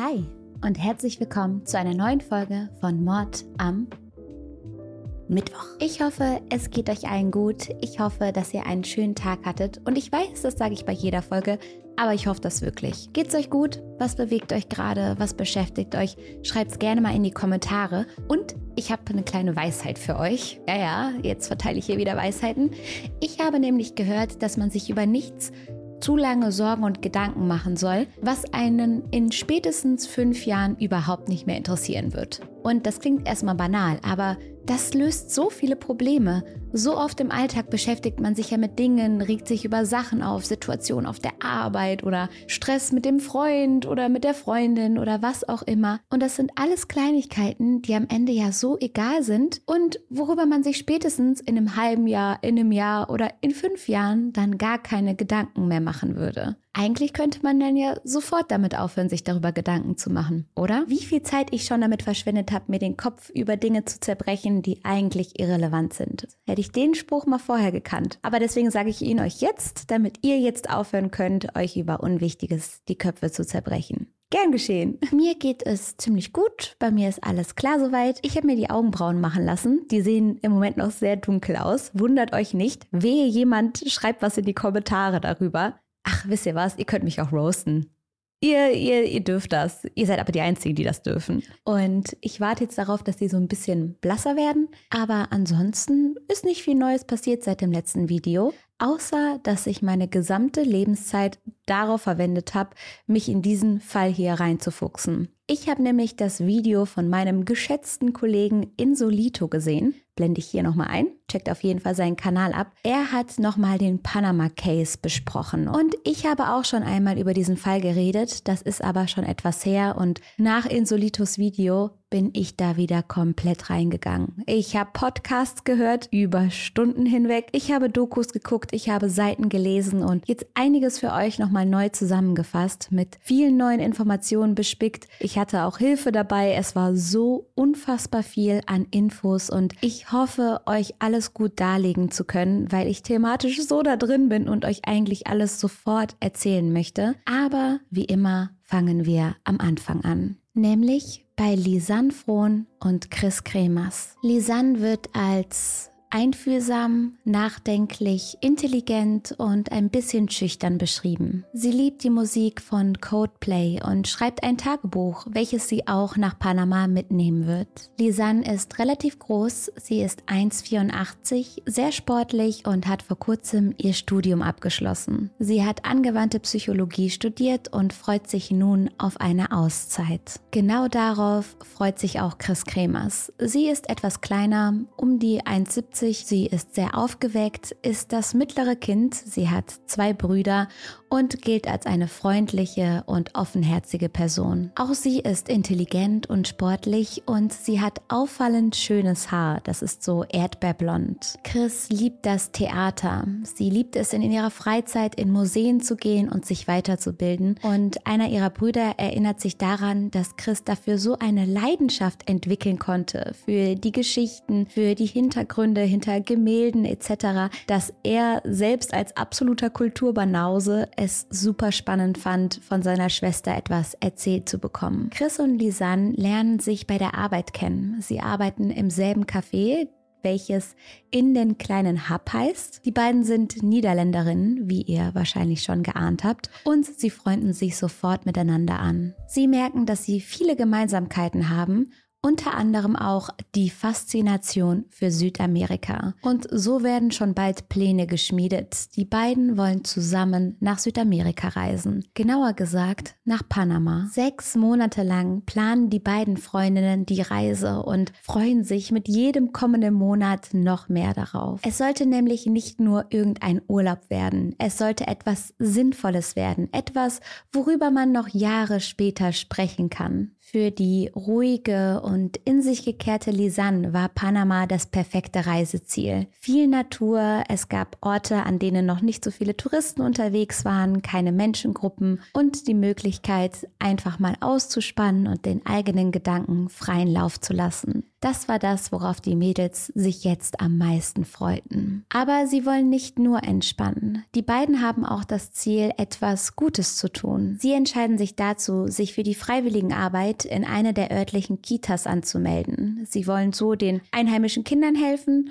Hi und herzlich willkommen zu einer neuen Folge von Mord am Mittwoch. Ich hoffe, es geht euch allen gut. Ich hoffe, dass ihr einen schönen Tag hattet. Und ich weiß, das sage ich bei jeder Folge, aber ich hoffe das wirklich. Geht's euch gut? Was bewegt euch gerade? Was beschäftigt euch? Schreibt's gerne mal in die Kommentare. Und ich habe eine kleine Weisheit für euch. Ja, ja, jetzt verteile ich hier wieder Weisheiten. Ich habe nämlich gehört, dass man sich über nichts zu lange Sorgen und Gedanken machen soll, was einen in spätestens fünf Jahren überhaupt nicht mehr interessieren wird. Und das klingt erstmal banal, aber das löst so viele Probleme. So oft im Alltag beschäftigt man sich ja mit Dingen, regt sich über Sachen auf, Situationen auf der Arbeit oder Stress mit dem Freund oder mit der Freundin oder was auch immer. Und das sind alles Kleinigkeiten, die am Ende ja so egal sind und worüber man sich spätestens in einem halben Jahr, in einem Jahr oder in fünf Jahren dann gar keine Gedanken mehr machen würde. Eigentlich könnte man dann ja sofort damit aufhören, sich darüber Gedanken zu machen, oder? Wie viel Zeit ich schon damit verschwendet habe, mir den Kopf über Dinge zu zerbrechen, die eigentlich irrelevant sind. Hätte ich den Spruch mal vorher gekannt. Aber deswegen sage ich ihn euch jetzt, damit ihr jetzt aufhören könnt, euch über Unwichtiges die Köpfe zu zerbrechen. Gern geschehen. Mir geht es ziemlich gut. Bei mir ist alles klar soweit. Ich habe mir die Augenbrauen machen lassen. Die sehen im Moment noch sehr dunkel aus. Wundert euch nicht. Wehe jemand schreibt was in die Kommentare darüber. Ach, wisst ihr was? Ihr könnt mich auch roasten. Ihr, ihr, ihr dürft das. Ihr seid aber die Einzigen, die das dürfen. Und ich warte jetzt darauf, dass die so ein bisschen blasser werden. Aber ansonsten ist nicht viel Neues passiert seit dem letzten Video. Außer, dass ich meine gesamte Lebenszeit darauf verwendet habe, mich in diesen Fall hier reinzufuchsen. Ich habe nämlich das Video von meinem geschätzten Kollegen Insolito gesehen. Blende ich hier nochmal ein. Checkt auf jeden Fall seinen Kanal ab. Er hat nochmal den Panama Case besprochen. Und ich habe auch schon einmal über diesen Fall geredet. Das ist aber schon etwas her. Und nach Insolitos Video bin ich da wieder komplett reingegangen. Ich habe Podcasts gehört über Stunden hinweg. Ich habe Dokus geguckt, ich habe Seiten gelesen und jetzt einiges für euch nochmal neu zusammengefasst, mit vielen neuen Informationen bespickt. Ich hatte auch Hilfe dabei. Es war so unfassbar viel an Infos und ich hoffe, euch alles gut darlegen zu können, weil ich thematisch so da drin bin und euch eigentlich alles sofort erzählen möchte. Aber wie immer fangen wir am Anfang an nämlich bei Lisanne Frohn und Chris Kremers. Lisanne wird als einfühlsam, nachdenklich, intelligent und ein bisschen schüchtern beschrieben. Sie liebt die Musik von Codeplay und schreibt ein Tagebuch, welches sie auch nach Panama mitnehmen wird. Lisanne ist relativ groß, sie ist 1,84, sehr sportlich und hat vor kurzem ihr Studium abgeschlossen. Sie hat angewandte Psychologie studiert und freut sich nun auf eine Auszeit. Genau darauf freut sich auch Chris Kremers. Sie ist etwas kleiner, um die 1,70 Sie ist sehr aufgeweckt, ist das mittlere Kind. Sie hat zwei Brüder und gilt als eine freundliche und offenherzige Person. Auch sie ist intelligent und sportlich und sie hat auffallend schönes Haar. Das ist so erdbeerblond. Chris liebt das Theater. Sie liebt es in ihrer Freizeit in Museen zu gehen und sich weiterzubilden. Und einer ihrer Brüder erinnert sich daran, dass Chris dafür so eine Leidenschaft entwickeln konnte für die Geschichten, für die Hintergründe hinter Gemälden etc., dass er selbst als absoluter Kulturbanause es super spannend fand, von seiner Schwester etwas erzählt zu bekommen. Chris und Lisanne lernen sich bei der Arbeit kennen. Sie arbeiten im selben Café, welches in den kleinen Hub heißt. Die beiden sind Niederländerinnen, wie ihr wahrscheinlich schon geahnt habt, und sie freunden sich sofort miteinander an. Sie merken, dass sie viele Gemeinsamkeiten haben unter anderem auch die Faszination für Südamerika. Und so werden schon bald Pläne geschmiedet. Die beiden wollen zusammen nach Südamerika reisen. Genauer gesagt nach Panama. Sechs Monate lang planen die beiden Freundinnen die Reise und freuen sich mit jedem kommenden Monat noch mehr darauf. Es sollte nämlich nicht nur irgendein Urlaub werden. Es sollte etwas Sinnvolles werden. Etwas, worüber man noch Jahre später sprechen kann. Für die ruhige und in sich gekehrte Lisanne war Panama das perfekte Reiseziel. Viel Natur, es gab Orte, an denen noch nicht so viele Touristen unterwegs waren, keine Menschengruppen und die Möglichkeit, einfach mal auszuspannen und den eigenen Gedanken freien Lauf zu lassen. Das war das, worauf die Mädels sich jetzt am meisten freuten. Aber sie wollen nicht nur entspannen. Die beiden haben auch das Ziel, etwas Gutes zu tun. Sie entscheiden sich dazu, sich für die Freiwilligenarbeit in eine der örtlichen Kitas anzumelden. Sie wollen so den einheimischen Kindern helfen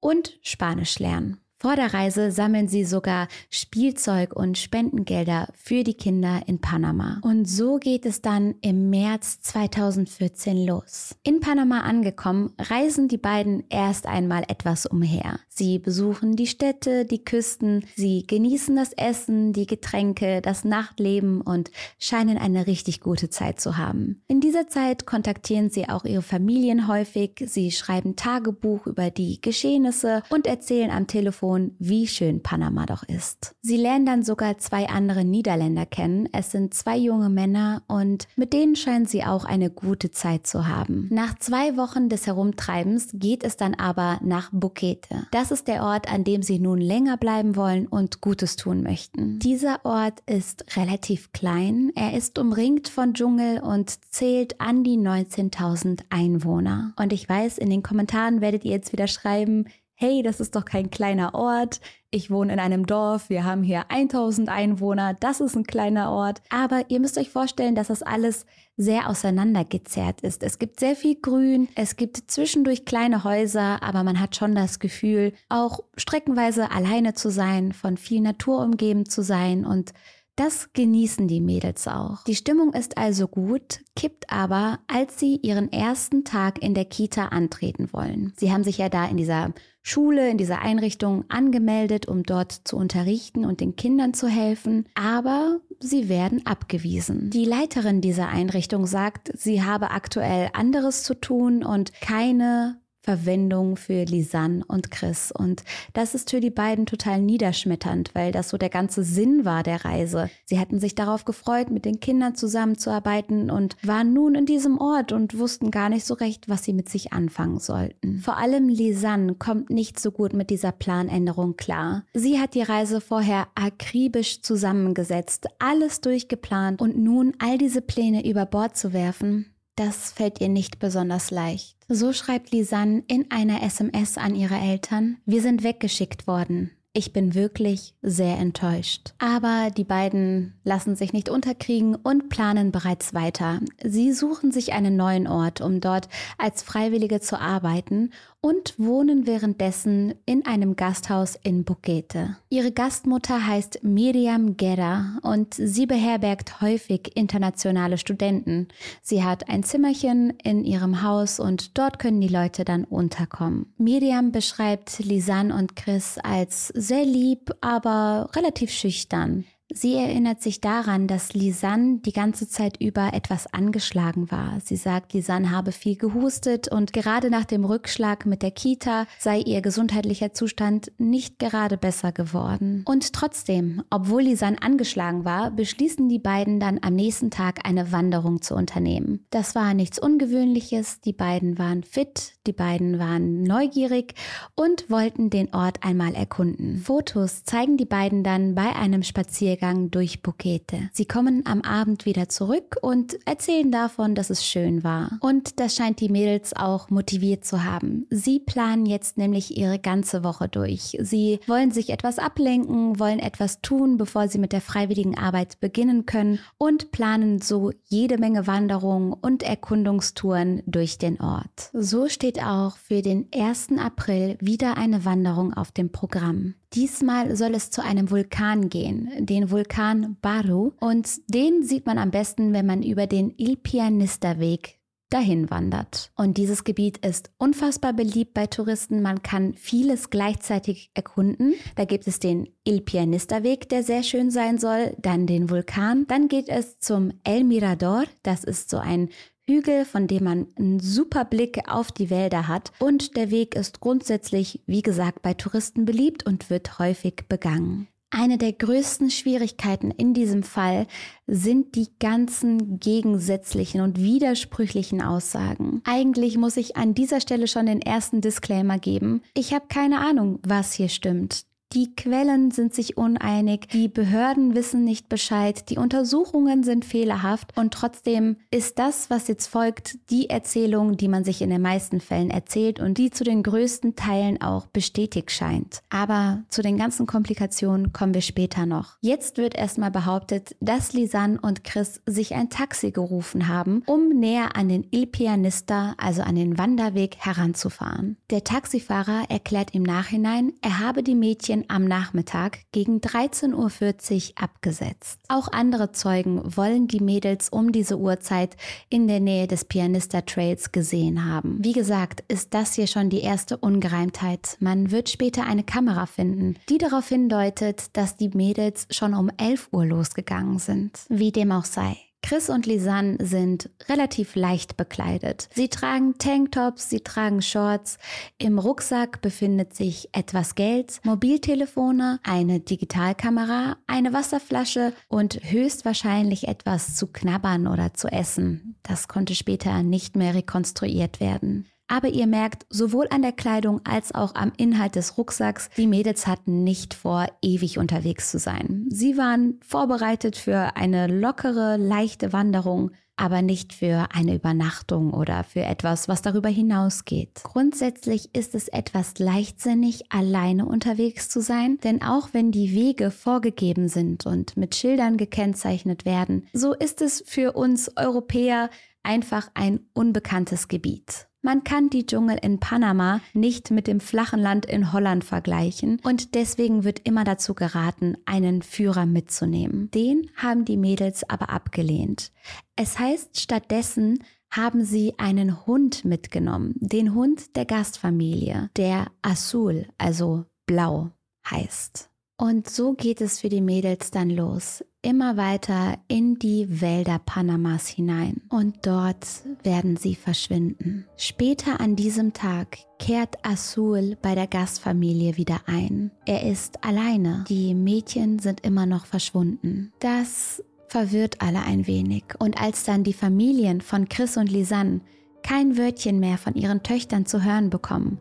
und Spanisch lernen. Vor der Reise sammeln sie sogar Spielzeug und Spendengelder für die Kinder in Panama. Und so geht es dann im März 2014 los. In Panama angekommen, reisen die beiden erst einmal etwas umher. Sie besuchen die Städte, die Küsten, sie genießen das Essen, die Getränke, das Nachtleben und scheinen eine richtig gute Zeit zu haben. In dieser Zeit kontaktieren sie auch ihre Familien häufig, sie schreiben Tagebuch über die Geschehnisse und erzählen am Telefon wie schön Panama doch ist. Sie lernen dann sogar zwei andere Niederländer kennen. Es sind zwei junge Männer und mit denen scheinen sie auch eine gute Zeit zu haben. Nach zwei Wochen des Herumtreibens geht es dann aber nach Bukete. Das ist der Ort, an dem sie nun länger bleiben wollen und Gutes tun möchten. Dieser Ort ist relativ klein. Er ist umringt von Dschungel und zählt an die 19.000 Einwohner. Und ich weiß, in den Kommentaren werdet ihr jetzt wieder schreiben, hey, das ist doch kein kleiner Ort, ich wohne in einem Dorf, wir haben hier 1000 Einwohner, das ist ein kleiner Ort. Aber ihr müsst euch vorstellen, dass das alles sehr auseinandergezerrt ist. Es gibt sehr viel Grün, es gibt zwischendurch kleine Häuser, aber man hat schon das Gefühl, auch streckenweise alleine zu sein, von viel Natur umgeben zu sein und das genießen die Mädels auch. Die Stimmung ist also gut, kippt aber, als sie ihren ersten Tag in der Kita antreten wollen. Sie haben sich ja da in dieser Schule, in dieser Einrichtung angemeldet, um dort zu unterrichten und den Kindern zu helfen, aber sie werden abgewiesen. Die Leiterin dieser Einrichtung sagt, sie habe aktuell anderes zu tun und keine Verwendung für Lisanne und Chris. Und das ist für die beiden total niederschmetternd, weil das so der ganze Sinn war der Reise. Sie hatten sich darauf gefreut, mit den Kindern zusammenzuarbeiten und waren nun in diesem Ort und wussten gar nicht so recht, was sie mit sich anfangen sollten. Vor allem Lisanne kommt nicht so gut mit dieser Planänderung klar. Sie hat die Reise vorher akribisch zusammengesetzt, alles durchgeplant und nun all diese Pläne über Bord zu werfen, das fällt ihr nicht besonders leicht. So schreibt Lisanne in einer SMS an ihre Eltern, wir sind weggeschickt worden. Ich bin wirklich sehr enttäuscht. Aber die beiden lassen sich nicht unterkriegen und planen bereits weiter. Sie suchen sich einen neuen Ort, um dort als Freiwillige zu arbeiten und wohnen währenddessen in einem Gasthaus in Bukete. Ihre Gastmutter heißt Miriam Guerra und sie beherbergt häufig internationale Studenten. Sie hat ein Zimmerchen in ihrem Haus und dort können die Leute dann unterkommen. Miriam beschreibt Lisanne und Chris als sehr lieb, aber relativ schüchtern. Sie erinnert sich daran, dass Lisanne die ganze Zeit über etwas angeschlagen war. Sie sagt, Lisanne habe viel gehustet und gerade nach dem Rückschlag mit der Kita sei ihr gesundheitlicher Zustand nicht gerade besser geworden. Und trotzdem, obwohl Lisanne angeschlagen war, beschließen die beiden dann am nächsten Tag eine Wanderung zu unternehmen. Das war nichts Ungewöhnliches, die beiden waren fit, die beiden waren neugierig und wollten den Ort einmal erkunden. Fotos zeigen die beiden dann bei einem Spaziergang Spaziergang durch Bukete. Sie kommen am Abend wieder zurück und erzählen davon, dass es schön war. Und das scheint die Mädels auch motiviert zu haben. Sie planen jetzt nämlich ihre ganze Woche durch. Sie wollen sich etwas ablenken, wollen etwas tun, bevor sie mit der freiwilligen Arbeit beginnen können und planen so jede Menge Wanderungen und Erkundungstouren durch den Ort. So steht auch für den 1. April wieder eine Wanderung auf dem Programm. Diesmal soll es zu einem Vulkan gehen, den Vulkan Baru. Und den sieht man am besten, wenn man über den Il Pianista Weg dahin wandert. Und dieses Gebiet ist unfassbar beliebt bei Touristen. Man kann vieles gleichzeitig erkunden. Da gibt es den Il Pianista Weg, der sehr schön sein soll, dann den Vulkan. Dann geht es zum El Mirador. Das ist so ein Hügel, von dem man einen super Blick auf die Wälder hat. Und der Weg ist grundsätzlich, wie gesagt, bei Touristen beliebt und wird häufig begangen. Eine der größten Schwierigkeiten in diesem Fall sind die ganzen gegensätzlichen und widersprüchlichen Aussagen. Eigentlich muss ich an dieser Stelle schon den ersten Disclaimer geben. Ich habe keine Ahnung, was hier stimmt. Die Quellen sind sich uneinig, die Behörden wissen nicht Bescheid, die Untersuchungen sind fehlerhaft und trotzdem ist das, was jetzt folgt, die Erzählung, die man sich in den meisten Fällen erzählt und die zu den größten Teilen auch bestätigt scheint. Aber zu den ganzen Komplikationen kommen wir später noch. Jetzt wird erstmal behauptet, dass Lisanne und Chris sich ein Taxi gerufen haben, um näher an den Il Pianista, also an den Wanderweg, heranzufahren. Der Taxifahrer erklärt im Nachhinein, er habe die Mädchen Ferien am Nachmittag gegen 13.40 Uhr abgesetzt. Auch andere Zeugen wollen die Mädels um diese Uhrzeit in der Nähe des Pianista Trails gesehen haben. Wie gesagt, ist das hier schon die erste Ungereimtheit. Man wird später eine Kamera finden, die darauf hindeutet, dass die Mädels schon um 11 Uhr losgegangen sind. Wie dem auch sei. Chris und Lisanne sind relativ leicht bekleidet. Sie tragen Tanktops, sie tragen Shorts. Im Rucksack befindet sich etwas Geld, Mobiltelefone, eine Digitalkamera, eine Wasserflasche und höchstwahrscheinlich etwas zu knabbern oder zu essen. Das konnte später nicht mehr rekonstruiert werden. Aber ihr merkt sowohl an der Kleidung als auch am Inhalt des Rucksacks, die Mädels hatten nicht vor, ewig unterwegs zu sein. Sie waren vorbereitet für eine lockere, leichte Wanderung, aber nicht für eine Übernachtung oder für etwas, was darüber hinausgeht. Grundsätzlich ist es etwas leichtsinnig, alleine unterwegs zu sein, denn auch wenn die Wege vorgegeben sind und mit Schildern gekennzeichnet werden, so ist es für uns Europäer einfach ein unbekanntes Gebiet. Man kann die Dschungel in Panama nicht mit dem flachen Land in Holland vergleichen und deswegen wird immer dazu geraten, einen Führer mitzunehmen. Den haben die Mädels aber abgelehnt. Es heißt stattdessen, haben sie einen Hund mitgenommen, den Hund der Gastfamilie, der Azul, also blau heißt. Und so geht es für die Mädels dann los immer weiter in die Wälder Panamas hinein und dort werden sie verschwinden. Später an diesem Tag kehrt Azul bei der Gastfamilie wieder ein. Er ist alleine. Die Mädchen sind immer noch verschwunden. Das verwirrt alle ein wenig. Und als dann die Familien von Chris und Lisanne kein Wörtchen mehr von ihren Töchtern zu hören bekommen,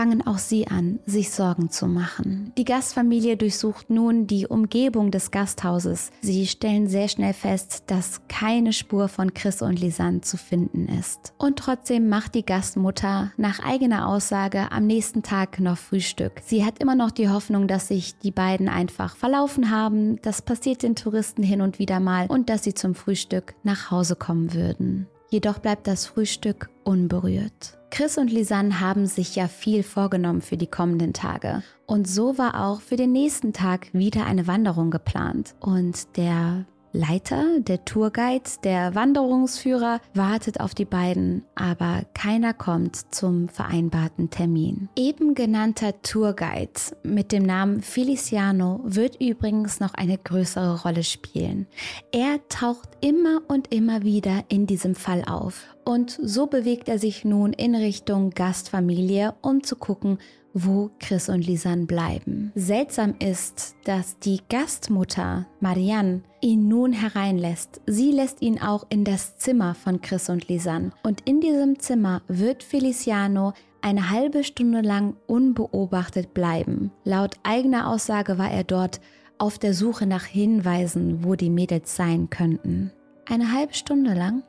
fangen auch sie an, sich Sorgen zu machen. Die Gastfamilie durchsucht nun die Umgebung des Gasthauses. Sie stellen sehr schnell fest, dass keine Spur von Chris und Lisanne zu finden ist. Und trotzdem macht die Gastmutter nach eigener Aussage am nächsten Tag noch Frühstück. Sie hat immer noch die Hoffnung, dass sich die beiden einfach verlaufen haben. Das passiert den Touristen hin und wieder mal und dass sie zum Frühstück nach Hause kommen würden. Jedoch bleibt das Frühstück unberührt. Chris und Lisanne haben sich ja viel vorgenommen für die kommenden Tage. Und so war auch für den nächsten Tag wieder eine Wanderung geplant. Und der Leiter, der Tourguide, der Wanderungsführer wartet auf die beiden, aber keiner kommt zum vereinbarten Termin. Eben genannter Tourguide mit dem Namen Feliciano wird übrigens noch eine größere Rolle spielen. Er taucht immer und immer wieder in diesem Fall auf und so bewegt er sich nun in Richtung Gastfamilie, um zu gucken, wo Chris und Lisanne bleiben. Seltsam ist, dass die Gastmutter Marianne ihn nun hereinlässt. Sie lässt ihn auch in das Zimmer von Chris und Lisanne. Und in diesem Zimmer wird Feliciano eine halbe Stunde lang unbeobachtet bleiben. Laut eigener Aussage war er dort auf der Suche nach Hinweisen, wo die Mädels sein könnten. Eine halbe Stunde lang?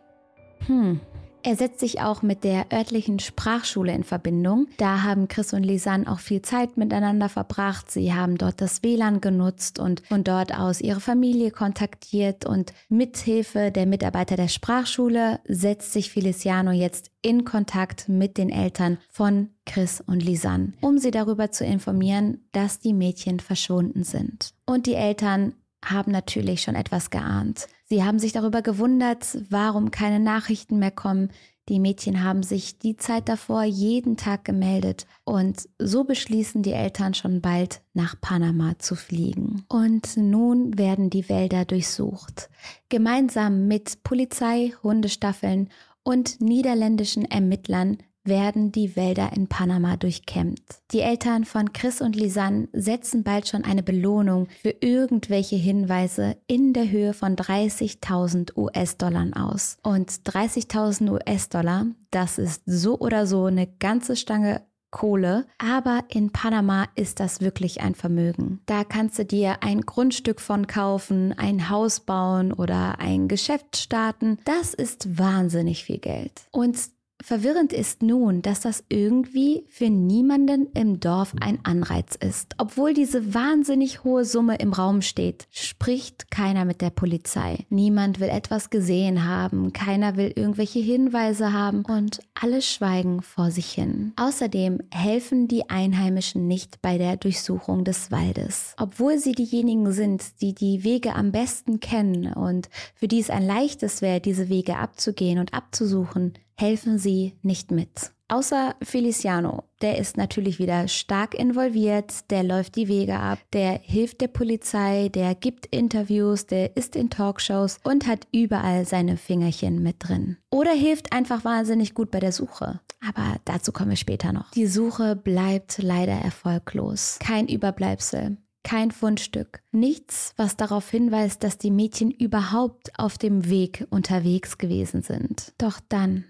Hm, er setzt sich auch mit der örtlichen Sprachschule in Verbindung. Da haben Chris und Lisanne auch viel Zeit miteinander verbracht. Sie haben dort das WLAN genutzt und von dort aus ihre Familie kontaktiert und mithilfe der Mitarbeiter der Sprachschule setzt sich Feliciano jetzt in Kontakt mit den Eltern von Chris und Lisanne, um sie darüber zu informieren, dass die Mädchen verschwunden sind. Und die Eltern haben natürlich schon etwas geahnt. Sie haben sich darüber gewundert, warum keine Nachrichten mehr kommen. Die Mädchen haben sich die Zeit davor jeden Tag gemeldet und so beschließen die Eltern schon bald nach Panama zu fliegen. Und nun werden die Wälder durchsucht. Gemeinsam mit Polizei, Hundestaffeln und niederländischen Ermittlern werden die Wälder in Panama durchkämmt. Die Eltern von Chris und Lisanne setzen bald schon eine Belohnung für irgendwelche Hinweise in der Höhe von 30.000 US-Dollar aus. Und 30.000 US-Dollar, das ist so oder so eine ganze Stange Kohle, aber in Panama ist das wirklich ein Vermögen. Da kannst du dir ein Grundstück von kaufen, ein Haus bauen oder ein Geschäft starten. Das ist wahnsinnig viel Geld. Und Verwirrend ist nun, dass das irgendwie für niemanden im Dorf ein Anreiz ist. Obwohl diese wahnsinnig hohe Summe im Raum steht, spricht keiner mit der Polizei. Niemand will etwas gesehen haben, keiner will irgendwelche Hinweise haben und alle schweigen vor sich hin. Außerdem helfen die Einheimischen nicht bei der Durchsuchung des Waldes. Obwohl sie diejenigen sind, die die Wege am besten kennen und für die es ein leichtes wäre, diese Wege abzugehen und abzusuchen, helfen sie nicht mit. Außer Feliciano, der ist natürlich wieder stark involviert, der läuft die Wege ab, der hilft der Polizei, der gibt Interviews, der ist in Talkshows und hat überall seine Fingerchen mit drin. Oder hilft einfach wahnsinnig gut bei der Suche. Aber dazu kommen wir später noch. Die Suche bleibt leider erfolglos. Kein Überbleibsel. Kein Fundstück. Nichts, was darauf hinweist, dass die Mädchen überhaupt auf dem Weg unterwegs gewesen sind. Doch dann,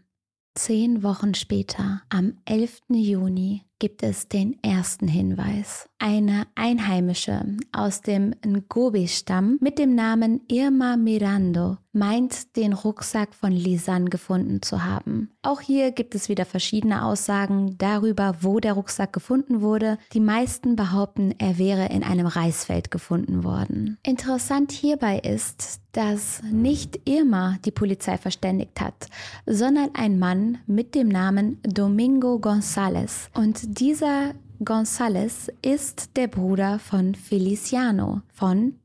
Zehn Wochen später, am 11. Juni, gibt es den ersten Hinweis. Eine Einheimische aus dem Ngobi-Stamm mit dem Namen Irma Mirando meint, den Rucksack von Lisanne gefunden zu haben. Auch hier gibt es wieder verschiedene Aussagen darüber, wo der Rucksack gefunden wurde. Die meisten behaupten, er wäre in einem Reisfeld gefunden worden. Interessant hierbei ist, dass nicht Irma die Polizei verständigt hat, sondern ein Mann mit dem Namen Domingo González. Und dieser González ist der Bruder von Feliciano, von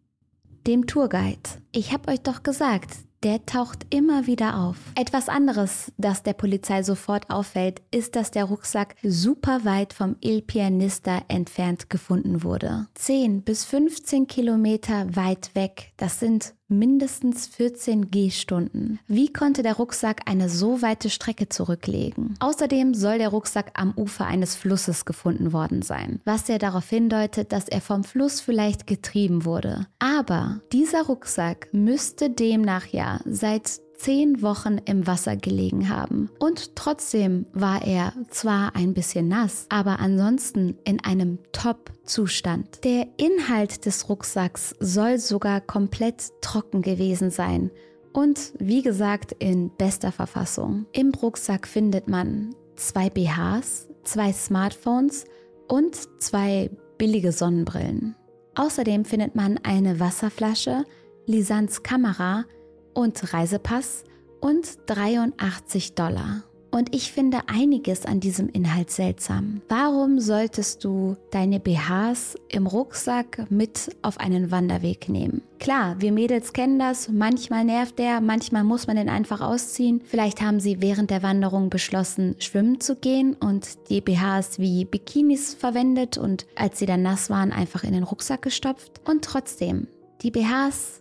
dem Tourguide. Ich habe euch doch gesagt, der taucht immer wieder auf. Etwas anderes, das der Polizei sofort auffällt, ist, dass der Rucksack super weit vom Il Pianista entfernt gefunden wurde. 10 bis 15 Kilometer weit weg. Das sind mindestens 14 Gehstunden. Wie konnte der Rucksack eine so weite Strecke zurücklegen? Außerdem soll der Rucksack am Ufer eines Flusses gefunden worden sein, was ja darauf hindeutet, dass er vom Fluss vielleicht getrieben wurde. Aber dieser Rucksack müsste demnach ja seit zehn Wochen im Wasser gelegen haben. Und trotzdem war er zwar ein bisschen nass, aber ansonsten in einem Top-Zustand. Der Inhalt des Rucksacks soll sogar komplett trocken gewesen sein. Und wie gesagt, in bester Verfassung. Im Rucksack findet man zwei BHs, zwei Smartphones und zwei billige Sonnenbrillen. Außerdem findet man eine Wasserflasche, Lisans Kamera und Reisepass und 83 Dollar. Und ich finde einiges an diesem Inhalt seltsam. Warum solltest du deine BHs im Rucksack mit auf einen Wanderweg nehmen? Klar, wir Mädels kennen das. Manchmal nervt der, manchmal muss man den einfach ausziehen. Vielleicht haben sie während der Wanderung beschlossen, schwimmen zu gehen und die BHs wie Bikinis verwendet und als sie dann nass waren, einfach in den Rucksack gestopft. Und trotzdem, die BHs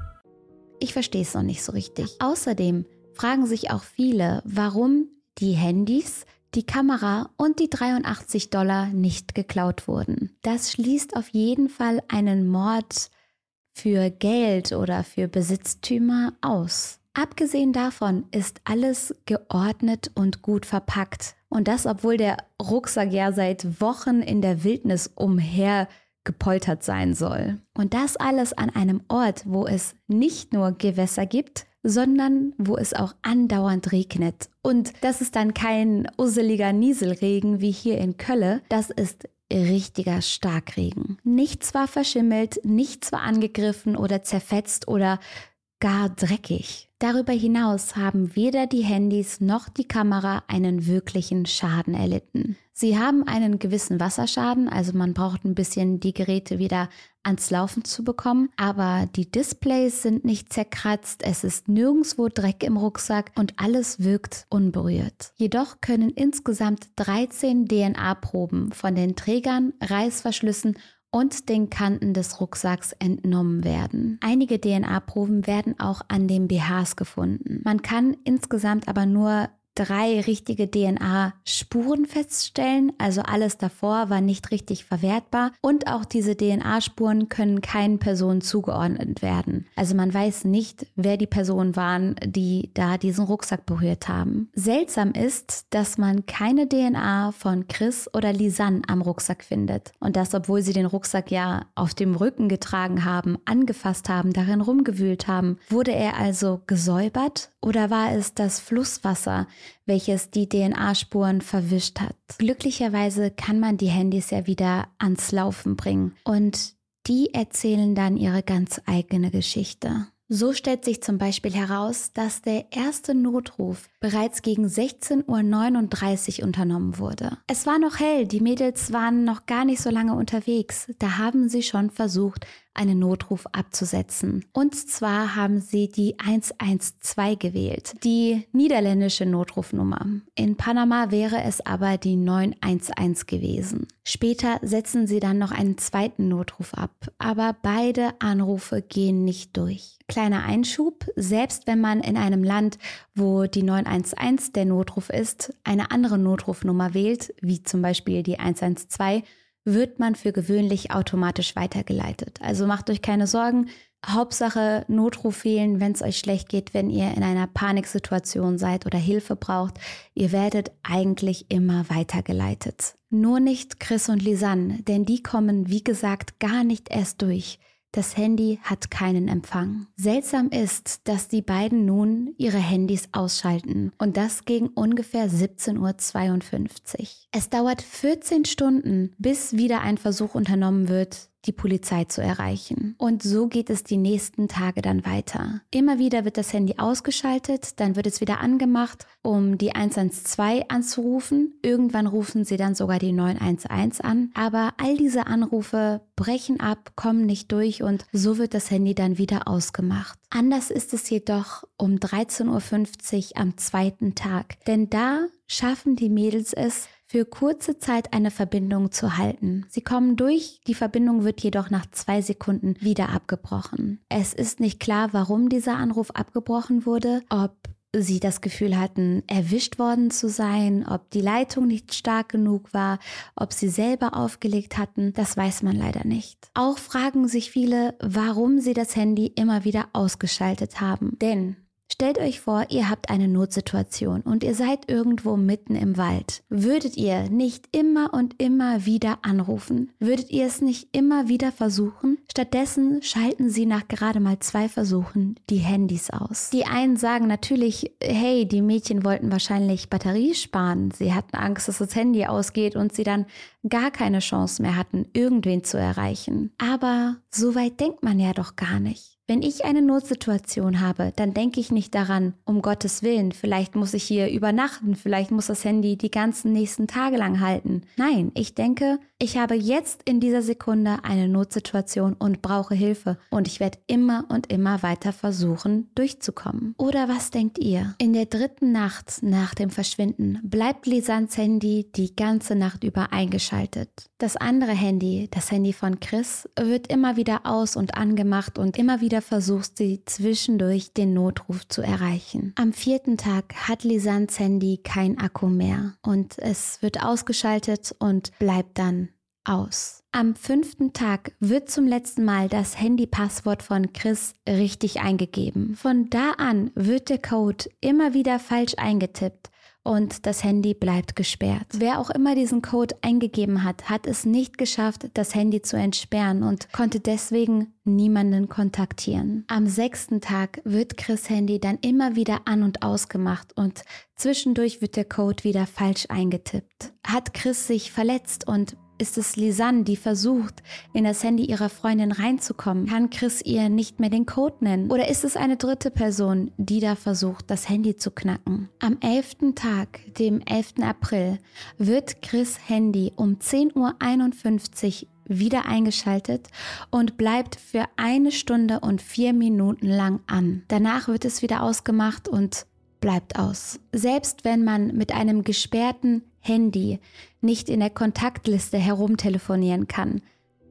Ich verstehe es noch nicht so richtig. Außerdem fragen sich auch viele, warum die Handys, die Kamera und die 83 Dollar nicht geklaut wurden. Das schließt auf jeden Fall einen Mord für Geld oder für Besitztümer aus. Abgesehen davon ist alles geordnet und gut verpackt. Und das, obwohl der Rucksack ja seit Wochen in der Wildnis umher gepoltert sein soll. Und das alles an einem Ort, wo es nicht nur Gewässer gibt, sondern wo es auch andauernd regnet. Und das ist dann kein usseliger Nieselregen wie hier in Kölle, das ist richtiger Starkregen. Nichts war verschimmelt, nichts war angegriffen oder zerfetzt oder gar dreckig. Darüber hinaus haben weder die Handys noch die Kamera einen wirklichen Schaden erlitten. Sie haben einen gewissen Wasserschaden, also man braucht ein bisschen die Geräte wieder ans Laufen zu bekommen, aber die Displays sind nicht zerkratzt, es ist nirgendwo Dreck im Rucksack und alles wirkt unberührt. Jedoch können insgesamt 13 DNA-Proben von den Trägern, Reißverschlüssen und den Kanten des Rucksacks entnommen werden. Einige DNA-Proben werden auch an den BHs gefunden. Man kann insgesamt aber nur drei richtige DNA-Spuren feststellen. Also alles davor war nicht richtig verwertbar. Und auch diese DNA-Spuren können keinen Personen zugeordnet werden. Also man weiß nicht, wer die Personen waren, die da diesen Rucksack berührt haben. Seltsam ist, dass man keine DNA von Chris oder Lisanne am Rucksack findet. Und das, obwohl sie den Rucksack ja auf dem Rücken getragen haben, angefasst haben, darin rumgewühlt haben. Wurde er also gesäubert oder war es das Flusswasser, welches die DNA-Spuren verwischt hat? Glücklicherweise kann man die Handys ja wieder ans Laufen bringen und die erzählen dann ihre ganz eigene Geschichte. So stellt sich zum Beispiel heraus, dass der erste Notruf bereits gegen 16.39 Uhr unternommen wurde. Es war noch hell, die Mädels waren noch gar nicht so lange unterwegs. Da haben sie schon versucht, einen Notruf abzusetzen. Und zwar haben sie die 112 gewählt, die niederländische Notrufnummer. In Panama wäre es aber die 911 gewesen. Später setzen sie dann noch einen zweiten Notruf ab, aber beide Anrufe gehen nicht durch. Kleiner Einschub, selbst wenn man in einem Land, wo die 911 der Notruf ist, eine andere Notrufnummer wählt, wie zum Beispiel die 112, wird man für gewöhnlich automatisch weitergeleitet. Also macht euch keine Sorgen. Hauptsache Notruf wählen, wenn es euch schlecht geht, wenn ihr in einer Paniksituation seid oder Hilfe braucht. Ihr werdet eigentlich immer weitergeleitet. Nur nicht Chris und Lisanne, denn die kommen, wie gesagt, gar nicht erst durch. Das Handy hat keinen Empfang. Seltsam ist, dass die beiden nun ihre Handys ausschalten und das gegen ungefähr 17.52 Uhr. Es dauert 14 Stunden, bis wieder ein Versuch unternommen wird, die Polizei zu erreichen. Und so geht es die nächsten Tage dann weiter. Immer wieder wird das Handy ausgeschaltet, dann wird es wieder angemacht, um die 112 anzurufen. Irgendwann rufen sie dann sogar die 911 an. Aber all diese Anrufe brechen ab, kommen nicht durch und so wird das Handy dann wieder ausgemacht. Anders ist es jedoch um 13.50 Uhr am zweiten Tag. Denn da schaffen die Mädels es, für kurze Zeit eine Verbindung zu halten. Sie kommen durch, die Verbindung wird jedoch nach zwei Sekunden wieder abgebrochen. Es ist nicht klar, warum dieser Anruf abgebrochen wurde, ob sie das Gefühl hatten, erwischt worden zu sein, ob die Leitung nicht stark genug war, ob sie selber aufgelegt hatten, das weiß man leider nicht. Auch fragen sich viele, warum sie das Handy immer wieder ausgeschaltet haben. Denn Stellt euch vor, ihr habt eine Notsituation und ihr seid irgendwo mitten im Wald. Würdet ihr nicht immer und immer wieder anrufen? Würdet ihr es nicht immer wieder versuchen? Stattdessen schalten sie nach gerade mal zwei Versuchen die Handys aus. Die einen sagen natürlich, hey, die Mädchen wollten wahrscheinlich Batterie sparen. Sie hatten Angst, dass das Handy ausgeht und sie dann gar keine Chance mehr hatten, irgendwen zu erreichen. Aber so weit denkt man ja doch gar nicht. Wenn ich eine Notsituation habe, dann denke ich nicht daran, um Gottes Willen, vielleicht muss ich hier übernachten, vielleicht muss das Handy die ganzen nächsten Tage lang halten. Nein, ich denke, ich habe jetzt in dieser Sekunde eine Notsituation und brauche Hilfe und ich werde immer und immer weiter versuchen, durchzukommen. Oder was denkt ihr? In der dritten Nacht nach dem Verschwinden bleibt Lisans Handy die ganze Nacht über eingeschaltet. Das andere Handy, das Handy von Chris, wird immer wieder aus und angemacht und immer wieder versucht sie zwischendurch den Notruf zu erreichen. Am vierten Tag hat Lisans Handy kein Akku mehr und es wird ausgeschaltet und bleibt dann aus. Am fünften Tag wird zum letzten Mal das Handypasswort von Chris richtig eingegeben. Von da an wird der Code immer wieder falsch eingetippt und das Handy bleibt gesperrt. Wer auch immer diesen Code eingegeben hat, hat es nicht geschafft, das Handy zu entsperren und konnte deswegen niemanden kontaktieren. Am sechsten Tag wird Chris Handy dann immer wieder an und ausgemacht und zwischendurch wird der Code wieder falsch eingetippt. Hat Chris sich verletzt und ist es Lisanne, die versucht, in das Handy ihrer Freundin reinzukommen? Kann Chris ihr nicht mehr den Code nennen? Oder ist es eine dritte Person, die da versucht, das Handy zu knacken? Am elften Tag, dem 11. April, wird Chris Handy um 10.51 Uhr wieder eingeschaltet und bleibt für eine Stunde und vier Minuten lang an. Danach wird es wieder ausgemacht und bleibt aus. Selbst wenn man mit einem gesperrten Handy nicht in der Kontaktliste herumtelefonieren kann,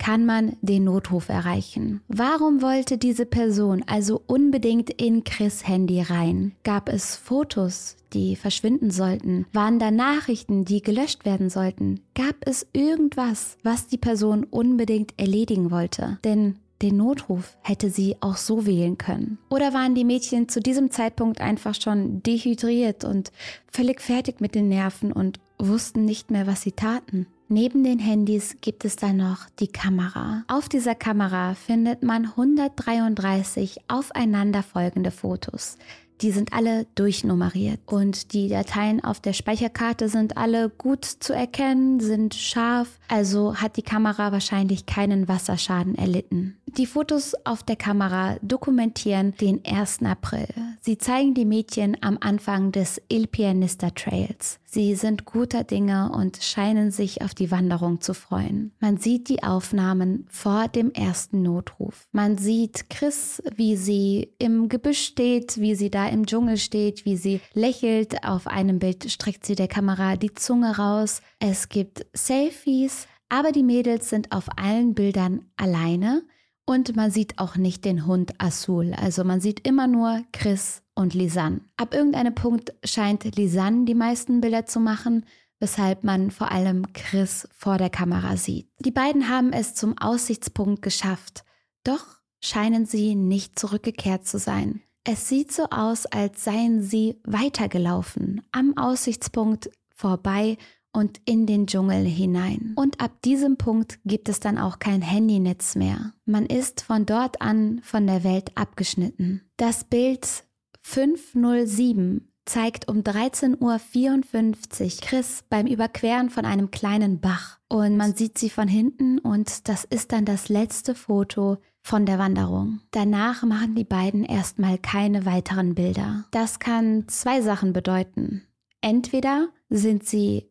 kann man den Notruf erreichen. Warum wollte diese Person also unbedingt in Chris Handy rein? Gab es Fotos, die verschwinden sollten? Waren da Nachrichten, die gelöscht werden sollten? Gab es irgendwas, was die Person unbedingt erledigen wollte? Denn den Notruf hätte sie auch so wählen können. Oder waren die Mädchen zu diesem Zeitpunkt einfach schon dehydriert und völlig fertig mit den Nerven und wussten nicht mehr, was sie taten? Neben den Handys gibt es dann noch die Kamera. Auf dieser Kamera findet man 133 aufeinanderfolgende Fotos. Die sind alle durchnummeriert und die Dateien auf der Speicherkarte sind alle gut zu erkennen, sind scharf, also hat die Kamera wahrscheinlich keinen Wasserschaden erlitten. Die Fotos auf der Kamera dokumentieren den 1. April. Sie zeigen die Mädchen am Anfang des Il Pianista Trails. Sie sind guter Dinge und scheinen sich auf die Wanderung zu freuen. Man sieht die Aufnahmen vor dem ersten Notruf. Man sieht Chris, wie sie im Gebüsch steht, wie sie da im Dschungel steht, wie sie lächelt. Auf einem Bild streckt sie der Kamera die Zunge raus. Es gibt Selfies, aber die Mädels sind auf allen Bildern alleine. Und man sieht auch nicht den Hund Azul. Also man sieht immer nur Chris und Lisanne. Ab irgendeinem Punkt scheint Lisanne die meisten Bilder zu machen, weshalb man vor allem Chris vor der Kamera sieht. Die beiden haben es zum Aussichtspunkt geschafft, doch scheinen sie nicht zurückgekehrt zu sein. Es sieht so aus, als seien sie weitergelaufen, am Aussichtspunkt vorbei und in den Dschungel hinein. Und ab diesem Punkt gibt es dann auch kein Handynetz mehr. Man ist von dort an von der Welt abgeschnitten. Das Bild 507 zeigt um 13.54 Uhr Chris beim Überqueren von einem kleinen Bach. Und man sieht sie von hinten und das ist dann das letzte Foto von der Wanderung. Danach machen die beiden erstmal keine weiteren Bilder. Das kann zwei Sachen bedeuten. Entweder sind sie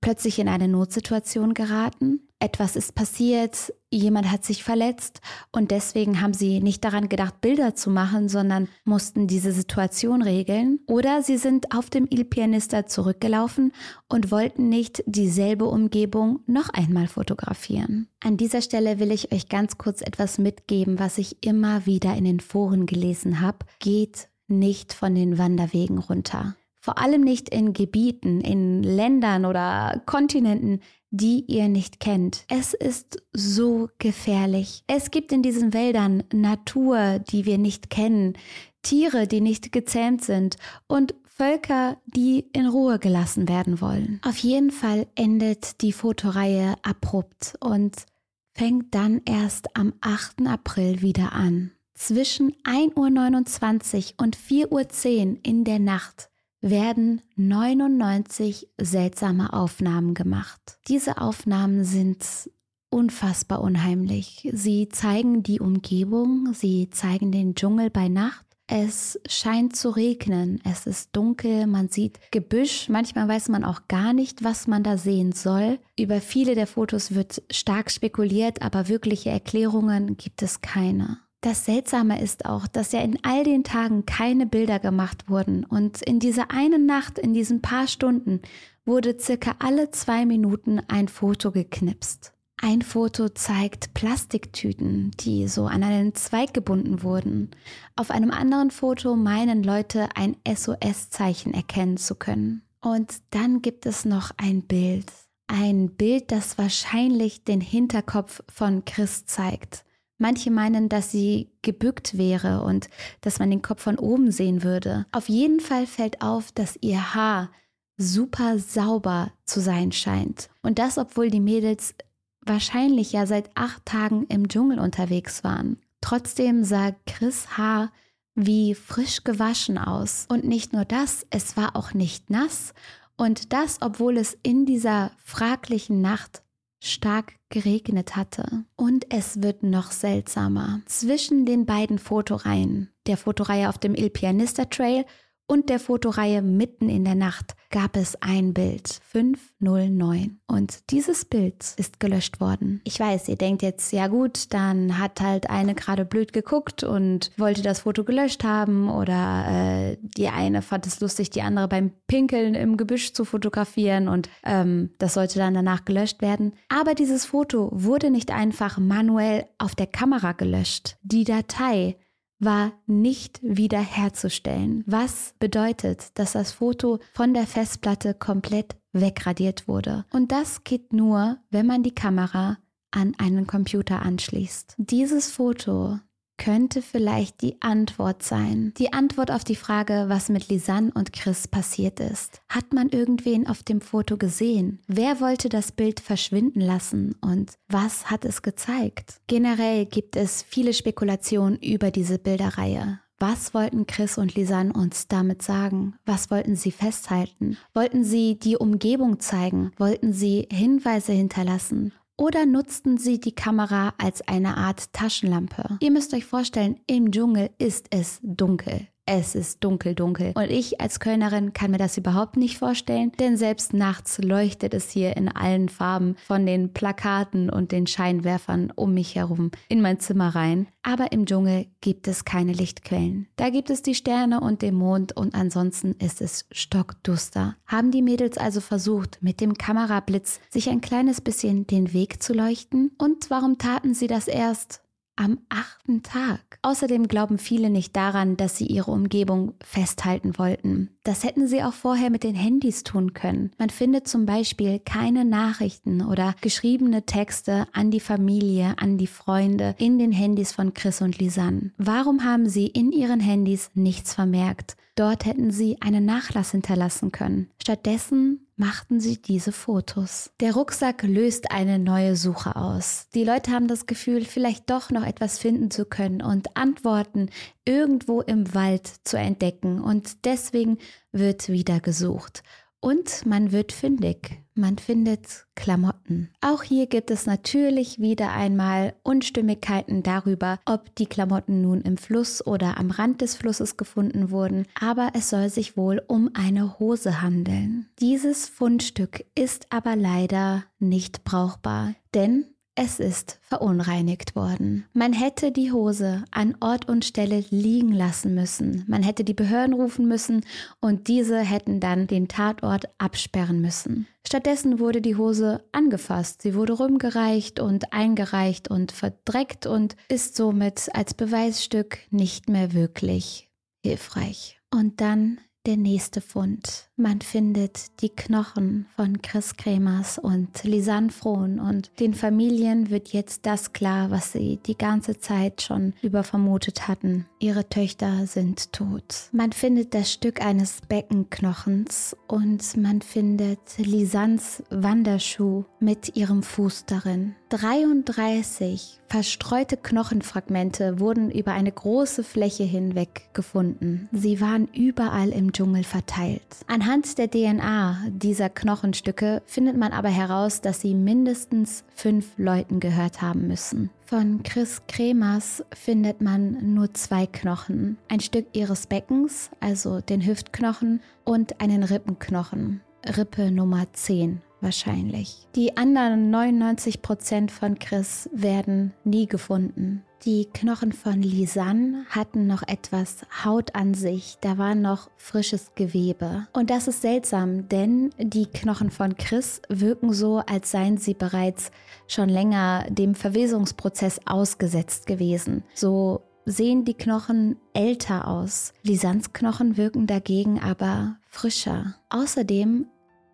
plötzlich in eine Notsituation geraten. Etwas ist passiert, jemand hat sich verletzt und deswegen haben sie nicht daran gedacht, Bilder zu machen, sondern mussten diese Situation regeln. Oder sie sind auf dem Il Pianista zurückgelaufen und wollten nicht dieselbe Umgebung noch einmal fotografieren. An dieser Stelle will ich euch ganz kurz etwas mitgeben, was ich immer wieder in den Foren gelesen habe. Geht nicht von den Wanderwegen runter. Vor allem nicht in Gebieten, in Ländern oder Kontinenten, die ihr nicht kennt. Es ist so gefährlich. Es gibt in diesen Wäldern Natur, die wir nicht kennen, Tiere, die nicht gezähmt sind und Völker, die in Ruhe gelassen werden wollen. Auf jeden Fall endet die Fotoreihe abrupt und fängt dann erst am 8. April wieder an. Zwischen 1.29 Uhr und 4.10 Uhr in der Nacht werden 99 seltsame Aufnahmen gemacht. Diese Aufnahmen sind unfassbar unheimlich. Sie zeigen die Umgebung, sie zeigen den Dschungel bei Nacht. Es scheint zu regnen, es ist dunkel, man sieht Gebüsch, manchmal weiß man auch gar nicht, was man da sehen soll. Über viele der Fotos wird stark spekuliert, aber wirkliche Erklärungen gibt es keine. Das Seltsame ist auch, dass ja in all den Tagen keine Bilder gemacht wurden und in dieser einen Nacht, in diesen paar Stunden, wurde circa alle zwei Minuten ein Foto geknipst. Ein Foto zeigt Plastiktüten, die so an einen Zweig gebunden wurden. Auf einem anderen Foto meinen Leute ein SOS-Zeichen erkennen zu können. Und dann gibt es noch ein Bild. Ein Bild, das wahrscheinlich den Hinterkopf von Chris zeigt. Manche meinen, dass sie gebückt wäre und dass man den Kopf von oben sehen würde. Auf jeden Fall fällt auf, dass ihr Haar super sauber zu sein scheint. Und das, obwohl die Mädels wahrscheinlich ja seit acht Tagen im Dschungel unterwegs waren. Trotzdem sah Chris Haar wie frisch gewaschen aus. Und nicht nur das, es war auch nicht nass. Und das, obwohl es in dieser fraglichen Nacht stark geregnet hatte. Und es wird noch seltsamer. Zwischen den beiden Fotoreihen, der Fotoreihe auf dem Il Pianista Trail und der Fotoreihe Mitten in der Nacht gab es ein Bild 509 und dieses Bild ist gelöscht worden. Ich weiß, ihr denkt jetzt, ja gut, dann hat halt eine gerade blöd geguckt und wollte das Foto gelöscht haben oder äh, die eine fand es lustig, die andere beim Pinkeln im Gebüsch zu fotografieren und ähm, das sollte dann danach gelöscht werden. Aber dieses Foto wurde nicht einfach manuell auf der Kamera gelöscht. Die Datei war nicht wiederherzustellen. Was bedeutet, dass das Foto von der Festplatte komplett wegradiert wurde. Und das geht nur, wenn man die Kamera an einen Computer anschließt. Dieses Foto könnte vielleicht die Antwort sein. Die Antwort auf die Frage, was mit Lisanne und Chris passiert ist. Hat man irgendwen auf dem Foto gesehen? Wer wollte das Bild verschwinden lassen und was hat es gezeigt? Generell gibt es viele Spekulationen über diese Bilderreihe. Was wollten Chris und Lisanne uns damit sagen? Was wollten sie festhalten? Wollten sie die Umgebung zeigen? Wollten sie Hinweise hinterlassen? Oder nutzten sie die Kamera als eine Art Taschenlampe. Ihr müsst euch vorstellen, im Dschungel ist es dunkel es ist dunkel, dunkel. Und ich als Kölnerin kann mir das überhaupt nicht vorstellen, denn selbst nachts leuchtet es hier in allen Farben von den Plakaten und den Scheinwerfern um mich herum in mein Zimmer rein. Aber im Dschungel gibt es keine Lichtquellen. Da gibt es die Sterne und den Mond und ansonsten ist es stockduster. Haben die Mädels also versucht, mit dem Kamerablitz sich ein kleines bisschen den Weg zu leuchten? Und warum taten sie das erst? Am achten Tag. Außerdem glauben viele nicht daran, dass sie ihre Umgebung festhalten wollten. Das hätten sie auch vorher mit den Handys tun können. Man findet zum Beispiel keine Nachrichten oder geschriebene Texte an die Familie, an die Freunde in den Handys von Chris und Lisanne. Warum haben sie in ihren Handys nichts vermerkt? Dort hätten sie einen Nachlass hinterlassen können. Stattdessen machten sie diese Fotos. Der Rucksack löst eine neue Suche aus. Die Leute haben das Gefühl, vielleicht doch noch etwas finden zu können und Antworten irgendwo im Wald zu entdecken. Und deswegen wird wieder gesucht. Und man wird fündig. Man findet Klamotten. Auch hier gibt es natürlich wieder einmal Unstimmigkeiten darüber, ob die Klamotten nun im Fluss oder am Rand des Flusses gefunden wurden, aber es soll sich wohl um eine Hose handeln. Dieses Fundstück ist aber leider nicht brauchbar, denn es ist verunreinigt worden. Man hätte die Hose an Ort und Stelle liegen lassen müssen. Man hätte die Behörden rufen müssen und diese hätten dann den Tatort absperren müssen. Stattdessen wurde die Hose angefasst. Sie wurde rumgereicht und eingereicht und verdreckt und ist somit als Beweisstück nicht mehr wirklich hilfreich. Und dann der nächste Fund. Man findet die Knochen von Chris Kremers und Lisanne Frohn und den Familien wird jetzt das klar, was sie die ganze Zeit schon über vermutet hatten. Ihre Töchter sind tot. Man findet das Stück eines Beckenknochens und man findet Lisannes Wanderschuh mit ihrem Fuß darin. 33 verstreute Knochenfragmente wurden über eine große Fläche hinweg gefunden. Sie waren überall im Dschungel verteilt. Anhand der DNA dieser Knochenstücke findet man aber heraus, dass sie mindestens fünf Leuten gehört haben müssen. Von Chris Kremers findet man nur zwei Knochen. Ein Stück ihres Beckens, also den Hüftknochen, und einen Rippenknochen. Rippe Nummer 10 wahrscheinlich. Die anderen 99 Prozent von Chris werden nie gefunden. Die Knochen von Lisanne hatten noch etwas Haut an sich, da war noch frisches Gewebe. Und das ist seltsam, denn die Knochen von Chris wirken so, als seien sie bereits schon länger dem Verwesungsprozess ausgesetzt gewesen. So sehen die Knochen älter aus. Lisannes Knochen wirken dagegen aber frischer. Außerdem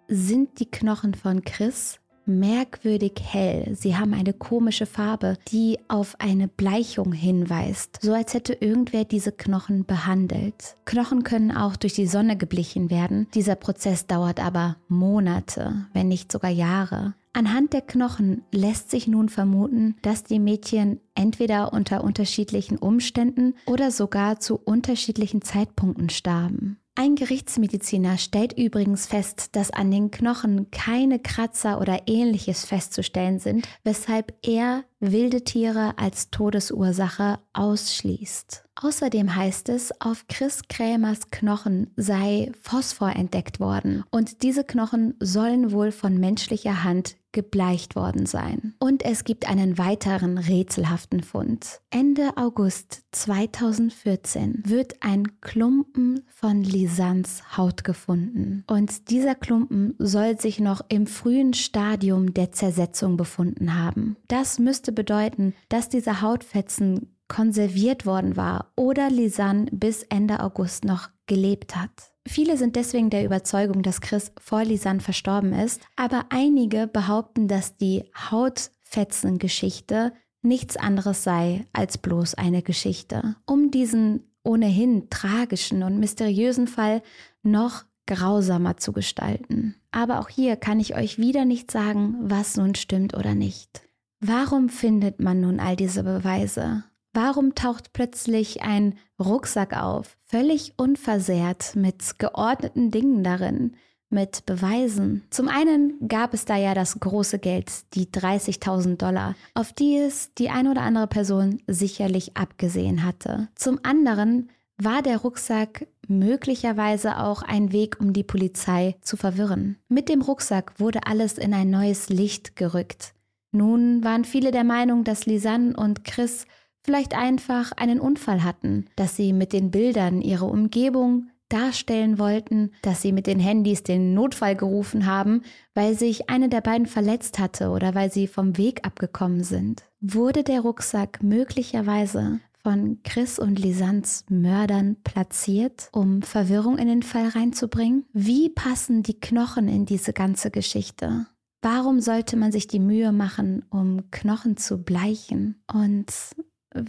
sind die Knochen von Chris merkwürdig hell. Sie haben eine komische Farbe, die auf eine Bleichung hinweist, so als hätte irgendwer diese Knochen behandelt. Knochen können auch durch die Sonne geblichen werden. Dieser Prozess dauert aber Monate, wenn nicht sogar Jahre. Anhand der Knochen lässt sich nun vermuten, dass die Mädchen entweder unter unterschiedlichen Umständen oder sogar zu unterschiedlichen Zeitpunkten starben. Ein Gerichtsmediziner stellt übrigens fest, dass an den Knochen keine Kratzer oder ähnliches festzustellen sind, weshalb er wilde Tiere als Todesursache ausschließt. Außerdem heißt es, auf Chris Krämers Knochen sei Phosphor entdeckt worden und diese Knochen sollen wohl von menschlicher Hand gebleicht worden sein. Und es gibt einen weiteren rätselhaften Fund. Ende August 2014 wird ein Klumpen von Lisans Haut gefunden. Und dieser Klumpen soll sich noch im frühen Stadium der Zersetzung befunden haben. Das müsste bedeuten, dass diese Hautfetzen konserviert worden war oder Lisanne bis Ende August noch gelebt hat. Viele sind deswegen der Überzeugung, dass Chris vor Lisanne verstorben ist, aber einige behaupten, dass die Hautfetzengeschichte nichts anderes sei als bloß eine Geschichte. Um diesen ohnehin tragischen und mysteriösen Fall noch grausamer zu gestalten. Aber auch hier kann ich euch wieder nicht sagen, was nun stimmt oder nicht. Warum findet man nun all diese Beweise? Warum taucht plötzlich ein Rucksack auf, völlig unversehrt, mit geordneten Dingen darin, mit Beweisen? Zum einen gab es da ja das große Geld, die 30.000 Dollar, auf die es die ein oder andere Person sicherlich abgesehen hatte. Zum anderen war der Rucksack möglicherweise auch ein Weg, um die Polizei zu verwirren. Mit dem Rucksack wurde alles in ein neues Licht gerückt. Nun waren viele der Meinung, dass Lisanne und Chris vielleicht einfach einen Unfall hatten, dass sie mit den Bildern ihre Umgebung darstellen wollten, dass sie mit den Handys den Notfall gerufen haben, weil sich eine der beiden verletzt hatte oder weil sie vom Weg abgekommen sind. Wurde der Rucksack möglicherweise von Chris und Lisans Mördern platziert, um Verwirrung in den Fall reinzubringen? Wie passen die Knochen in diese ganze Geschichte? Warum sollte man sich die Mühe machen, um Knochen zu bleichen? Und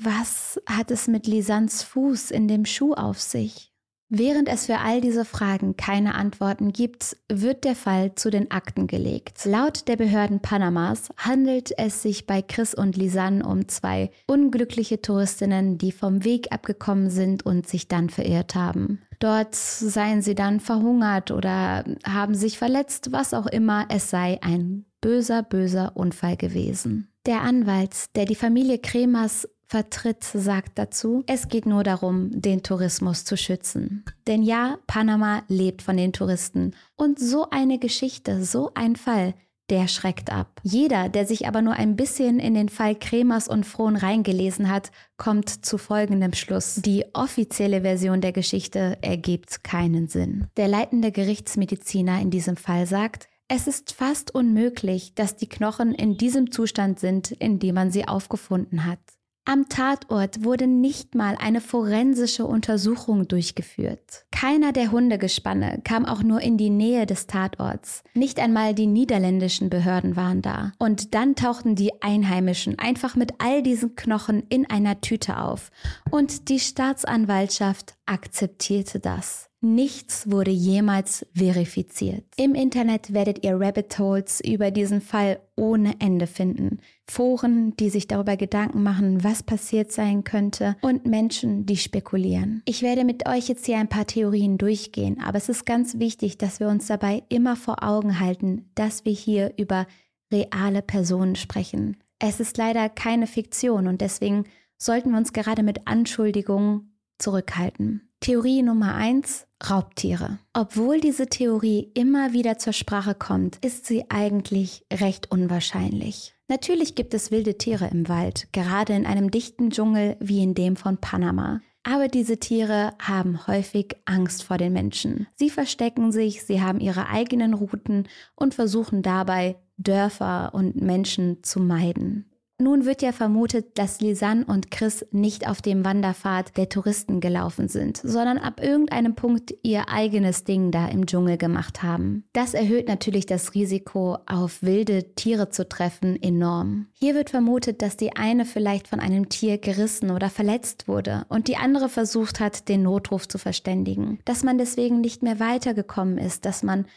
was hat es mit Lisans Fuß in dem Schuh auf sich? Während es für all diese Fragen keine Antworten gibt, wird der Fall zu den Akten gelegt. Laut der Behörden Panamas handelt es sich bei Chris und Lisanne um zwei unglückliche Touristinnen, die vom Weg abgekommen sind und sich dann verirrt haben. Dort seien sie dann verhungert oder haben sich verletzt, was auch immer, es sei ein böser, böser Unfall gewesen. Der Anwalt, der die Familie Kremers vertritt, sagt dazu, es geht nur darum, den Tourismus zu schützen. Denn ja, Panama lebt von den Touristen. Und so eine Geschichte, so ein Fall, der schreckt ab. Jeder, der sich aber nur ein bisschen in den Fall Kremers und Frohn reingelesen hat, kommt zu folgendem Schluss. Die offizielle Version der Geschichte ergibt keinen Sinn. Der leitende Gerichtsmediziner in diesem Fall sagt, es ist fast unmöglich, dass die Knochen in diesem Zustand sind, in dem man sie aufgefunden hat. Am Tatort wurde nicht mal eine forensische Untersuchung durchgeführt. Keiner der Hundegespanne kam auch nur in die Nähe des Tatorts. Nicht einmal die niederländischen Behörden waren da. Und dann tauchten die Einheimischen einfach mit all diesen Knochen in einer Tüte auf. Und die Staatsanwaltschaft akzeptierte das. Nichts wurde jemals verifiziert. Im Internet werdet ihr Rabbit Holes über diesen Fall ohne Ende finden. Foren, die sich darüber Gedanken machen, was passiert sein könnte und Menschen, die spekulieren. Ich werde mit euch jetzt hier ein paar Theorien durchgehen, aber es ist ganz wichtig, dass wir uns dabei immer vor Augen halten, dass wir hier über reale Personen sprechen. Es ist leider keine Fiktion und deswegen sollten wir uns gerade mit Anschuldigungen zurückhalten. Theorie Nummer eins: Raubtiere. Obwohl diese Theorie immer wieder zur Sprache kommt, ist sie eigentlich recht unwahrscheinlich. Natürlich gibt es wilde Tiere im Wald, gerade in einem dichten Dschungel wie in dem von Panama. Aber diese Tiere haben häufig Angst vor den Menschen. Sie verstecken sich, sie haben ihre eigenen Routen und versuchen dabei, Dörfer und Menschen zu meiden. Nun wird ja vermutet, dass Lisanne und Chris nicht auf dem Wanderpfad der Touristen gelaufen sind, sondern ab irgendeinem Punkt ihr eigenes Ding da im Dschungel gemacht haben. Das erhöht natürlich das Risiko, auf wilde Tiere zu treffen, enorm. Hier wird vermutet, dass die eine vielleicht von einem Tier gerissen oder verletzt wurde und die andere versucht hat, den Notruf zu verständigen. Dass man deswegen nicht mehr weitergekommen ist, dass man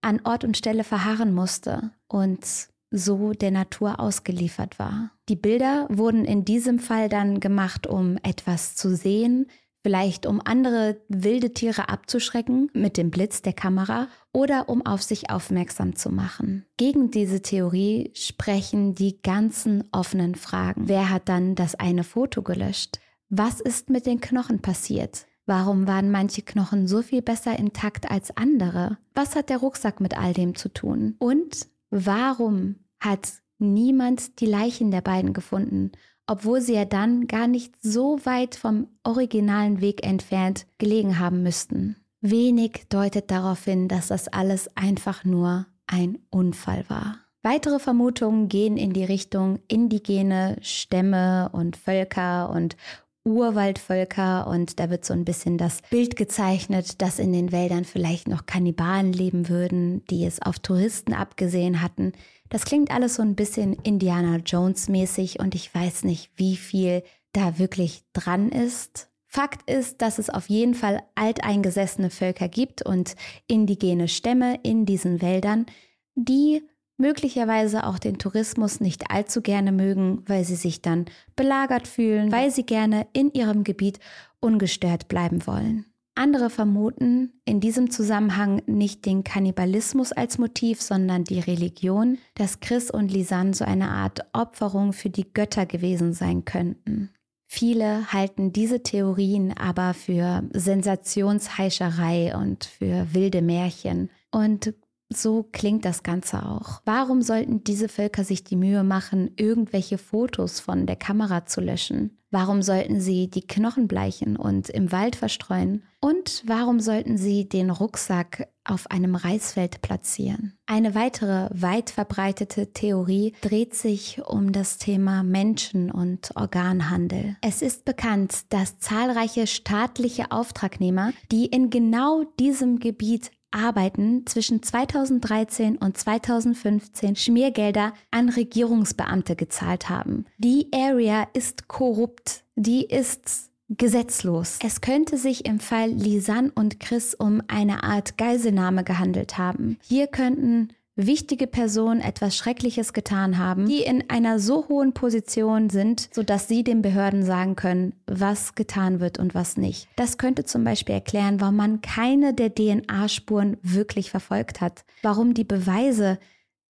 an Ort und Stelle verharren musste und so der Natur ausgeliefert war. Die Bilder wurden in diesem Fall dann gemacht, um etwas zu sehen, vielleicht um andere wilde Tiere abzuschrecken mit dem Blitz der Kamera oder um auf sich aufmerksam zu machen. Gegen diese Theorie sprechen die ganzen offenen Fragen. Wer hat dann das eine Foto gelöscht? Was ist mit den Knochen passiert? Warum waren manche Knochen so viel besser intakt als andere? Was hat der Rucksack mit all dem zu tun? Und Warum hat niemand die Leichen der beiden gefunden, obwohl sie ja dann gar nicht so weit vom originalen Weg entfernt gelegen haben müssten? Wenig deutet darauf hin, dass das alles einfach nur ein Unfall war. Weitere Vermutungen gehen in die Richtung indigene Stämme und Völker und Urwaldvölker und da wird so ein bisschen das Bild gezeichnet, dass in den Wäldern vielleicht noch Kannibalen leben würden, die es auf Touristen abgesehen hatten. Das klingt alles so ein bisschen Indiana Jones mäßig und ich weiß nicht, wie viel da wirklich dran ist. Fakt ist, dass es auf jeden Fall alteingesessene Völker gibt und indigene Stämme in diesen Wäldern, die möglicherweise auch den Tourismus nicht allzu gerne mögen, weil sie sich dann belagert fühlen, weil sie gerne in ihrem Gebiet ungestört bleiben wollen. Andere vermuten in diesem Zusammenhang nicht den Kannibalismus als Motiv, sondern die Religion, dass Chris und Lisanne so eine Art Opferung für die Götter gewesen sein könnten. Viele halten diese Theorien aber für Sensationsheischerei und für wilde Märchen und so klingt das Ganze auch. Warum sollten diese Völker sich die Mühe machen, irgendwelche Fotos von der Kamera zu löschen? Warum sollten sie die Knochen bleichen und im Wald verstreuen? Und warum sollten sie den Rucksack auf einem Reisfeld platzieren? Eine weitere weit verbreitete Theorie dreht sich um das Thema Menschen- und Organhandel. Es ist bekannt, dass zahlreiche staatliche Auftragnehmer, die in genau diesem Gebiet Arbeiten zwischen 2013 und 2015 Schmiergelder an Regierungsbeamte gezahlt haben. Die Area ist korrupt, die ist gesetzlos. Es könnte sich im Fall Lisanne und Chris um eine Art Geiselnahme gehandelt haben. Hier könnten wichtige Personen etwas Schreckliches getan haben, die in einer so hohen Position sind, sodass sie den Behörden sagen können, was getan wird und was nicht. Das könnte zum Beispiel erklären, warum man keine der DNA-Spuren wirklich verfolgt hat, warum die Beweise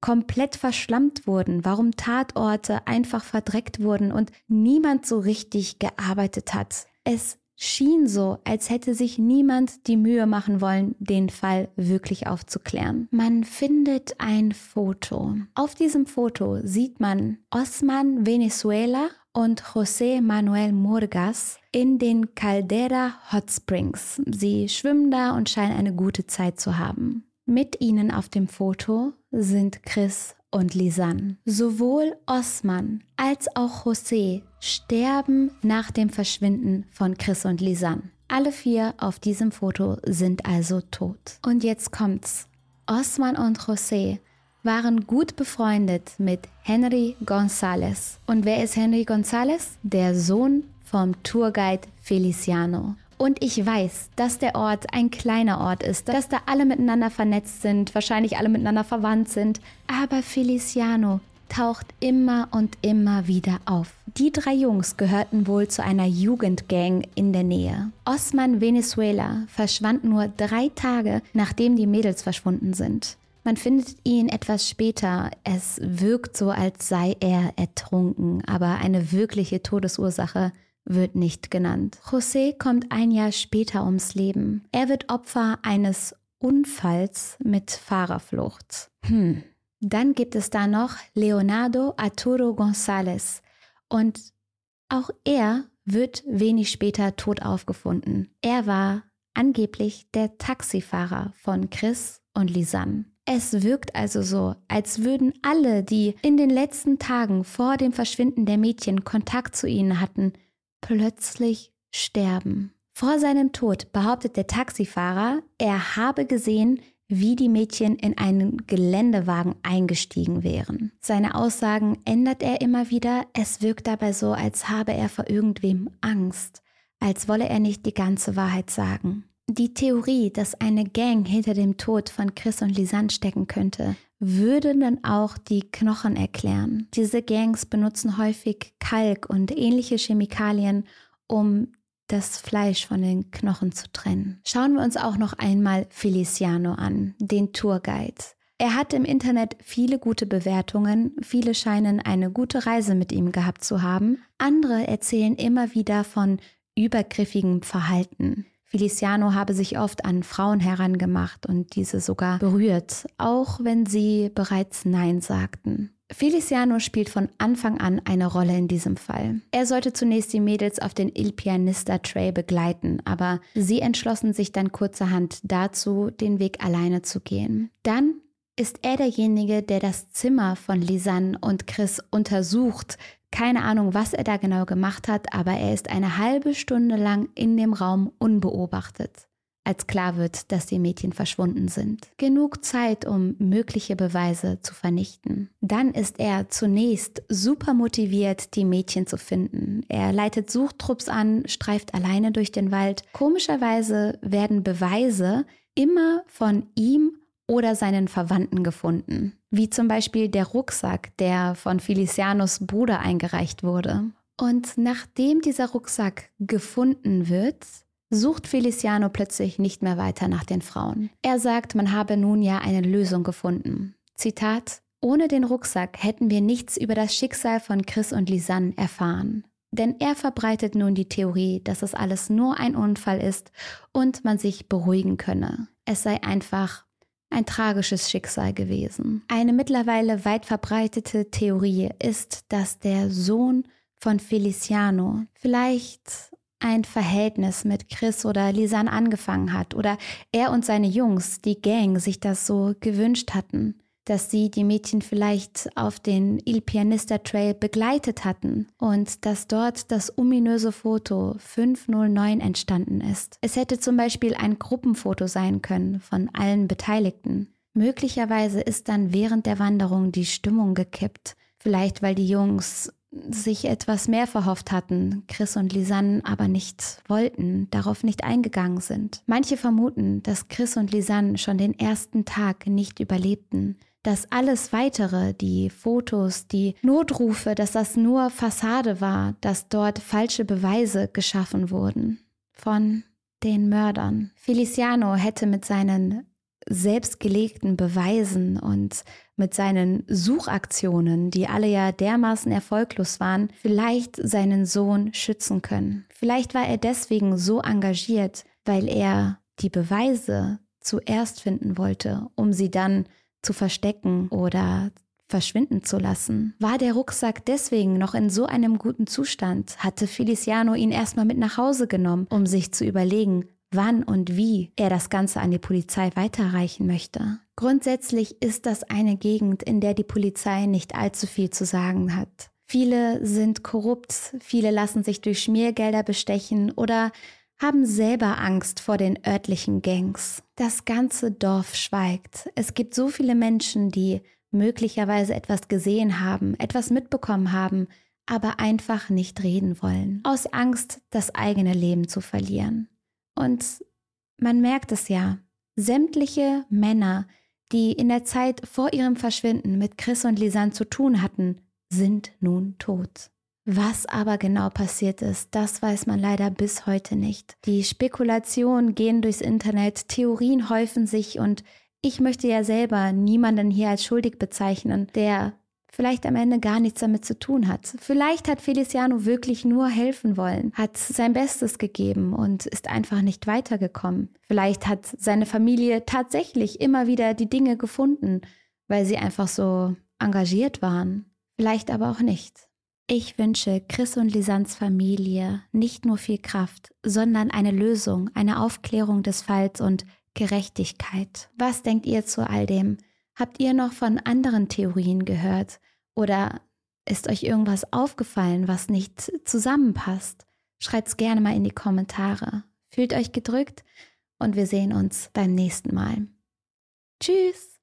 komplett verschlammt wurden, warum Tatorte einfach verdreckt wurden und niemand so richtig gearbeitet hat. Es schien so, als hätte sich niemand die Mühe machen wollen, den Fall wirklich aufzuklären. Man findet ein Foto. Auf diesem Foto sieht man Osman Venezuela und José Manuel Murgas in den Caldera Hot Springs. Sie schwimmen da und scheinen eine gute Zeit zu haben. Mit ihnen auf dem Foto sind Chris und Lisanne. Sowohl Osman als auch José sterben nach dem Verschwinden von Chris und Lisanne. Alle vier auf diesem Foto sind also tot. Und jetzt kommt's. Osman und José waren gut befreundet mit Henry González. Und wer ist Henry González? Der Sohn vom Tourguide Feliciano. Und ich weiß, dass der Ort ein kleiner Ort ist, dass da alle miteinander vernetzt sind, wahrscheinlich alle miteinander verwandt sind. Aber Feliciano taucht immer und immer wieder auf. Die drei Jungs gehörten wohl zu einer Jugendgang in der Nähe. Osman Venezuela verschwand nur drei Tage, nachdem die Mädels verschwunden sind. Man findet ihn etwas später. Es wirkt so, als sei er ertrunken, aber eine wirkliche Todesursache wird nicht genannt. José kommt ein Jahr später ums Leben. Er wird Opfer eines Unfalls mit Fahrerflucht. Hm. Dann gibt es da noch Leonardo Arturo González und auch er wird wenig später tot aufgefunden. Er war angeblich der Taxifahrer von Chris und Lisanne. Es wirkt also so, als würden alle, die in den letzten Tagen vor dem Verschwinden der Mädchen Kontakt zu ihnen hatten, plötzlich sterben. Vor seinem Tod behauptet der Taxifahrer, er habe gesehen, wie die Mädchen in einen Geländewagen eingestiegen wären. Seine Aussagen ändert er immer wieder, es wirkt dabei so, als habe er vor irgendwem Angst, als wolle er nicht die ganze Wahrheit sagen. Die Theorie, dass eine Gang hinter dem Tod von Chris und Lisanne stecken könnte, würde dann auch die Knochen erklären. Diese Gangs benutzen häufig Kalk und ähnliche Chemikalien, um das Fleisch von den Knochen zu trennen. Schauen wir uns auch noch einmal Feliciano an, den Tourguide. Er hat im Internet viele gute Bewertungen, viele scheinen eine gute Reise mit ihm gehabt zu haben, andere erzählen immer wieder von übergriffigem Verhalten. Feliciano habe sich oft an Frauen herangemacht und diese sogar berührt, auch wenn sie bereits Nein sagten. Feliciano spielt von Anfang an eine Rolle in diesem Fall. Er sollte zunächst die Mädels auf den Il Pianista Trail begleiten, aber sie entschlossen sich dann kurzerhand dazu, den Weg alleine zu gehen. Dann ist er derjenige, der das Zimmer von Lisanne und Chris untersucht. Keine Ahnung, was er da genau gemacht hat, aber er ist eine halbe Stunde lang in dem Raum unbeobachtet als klar wird, dass die Mädchen verschwunden sind. Genug Zeit, um mögliche Beweise zu vernichten. Dann ist er zunächst super motiviert, die Mädchen zu finden. Er leitet Suchtrupps an, streift alleine durch den Wald. Komischerweise werden Beweise immer von ihm oder seinen Verwandten gefunden. Wie zum Beispiel der Rucksack, der von Felicianos Bruder eingereicht wurde. Und nachdem dieser Rucksack gefunden wird, sucht Feliciano plötzlich nicht mehr weiter nach den Frauen. Er sagt, man habe nun ja eine Lösung gefunden. Zitat, ohne den Rucksack hätten wir nichts über das Schicksal von Chris und Lisanne erfahren. Denn er verbreitet nun die Theorie, dass es alles nur ein Unfall ist und man sich beruhigen könne. Es sei einfach ein tragisches Schicksal gewesen. Eine mittlerweile weit verbreitete Theorie ist, dass der Sohn von Feliciano vielleicht ein Verhältnis mit Chris oder Lisanne angefangen hat oder er und seine Jungs, die Gang, sich das so gewünscht hatten, dass sie die Mädchen vielleicht auf den Il Pianista Trail begleitet hatten und dass dort das ominöse Foto 509 entstanden ist. Es hätte zum Beispiel ein Gruppenfoto sein können von allen Beteiligten. Möglicherweise ist dann während der Wanderung die Stimmung gekippt. Vielleicht weil die Jungs sich etwas mehr verhofft hatten, Chris und Lisanne aber nicht wollten, darauf nicht eingegangen sind. Manche vermuten, dass Chris und Lisanne schon den ersten Tag nicht überlebten, dass alles weitere, die Fotos, die Notrufe, dass das nur Fassade war, dass dort falsche Beweise geschaffen wurden von den Mördern. Feliciano hätte mit seinen selbstgelegten Beweisen und mit seinen Suchaktionen, die alle ja dermaßen erfolglos waren, vielleicht seinen Sohn schützen können. Vielleicht war er deswegen so engagiert, weil er die Beweise zuerst finden wollte, um sie dann zu verstecken oder verschwinden zu lassen. War der Rucksack deswegen noch in so einem guten Zustand, hatte Feliciano ihn erstmal mit nach Hause genommen, um sich zu überlegen, wann und wie er das Ganze an die Polizei weiterreichen möchte. Grundsätzlich ist das eine Gegend, in der die Polizei nicht allzu viel zu sagen hat. Viele sind korrupt, viele lassen sich durch Schmiergelder bestechen oder haben selber Angst vor den örtlichen Gangs. Das ganze Dorf schweigt. Es gibt so viele Menschen, die möglicherweise etwas gesehen haben, etwas mitbekommen haben, aber einfach nicht reden wollen, aus Angst, das eigene Leben zu verlieren. Und man merkt es ja, sämtliche Männer, die in der Zeit vor ihrem Verschwinden mit Chris und Lisanne zu tun hatten, sind nun tot. Was aber genau passiert ist, das weiß man leider bis heute nicht. Die Spekulationen gehen durchs Internet, Theorien häufen sich und ich möchte ja selber niemanden hier als schuldig bezeichnen, der vielleicht am Ende gar nichts damit zu tun hat. Vielleicht hat Feliciano wirklich nur helfen wollen, hat sein Bestes gegeben und ist einfach nicht weitergekommen. Vielleicht hat seine Familie tatsächlich immer wieder die Dinge gefunden, weil sie einfach so engagiert waren. Vielleicht aber auch nicht. Ich wünsche Chris und Lisans Familie nicht nur viel Kraft, sondern eine Lösung, eine Aufklärung des Falls und Gerechtigkeit. Was denkt ihr zu all dem? Habt ihr noch von anderen Theorien gehört? Oder ist euch irgendwas aufgefallen, was nicht zusammenpasst? Schreibt's gerne mal in die Kommentare. Fühlt euch gedrückt und wir sehen uns beim nächsten Mal. Tschüss!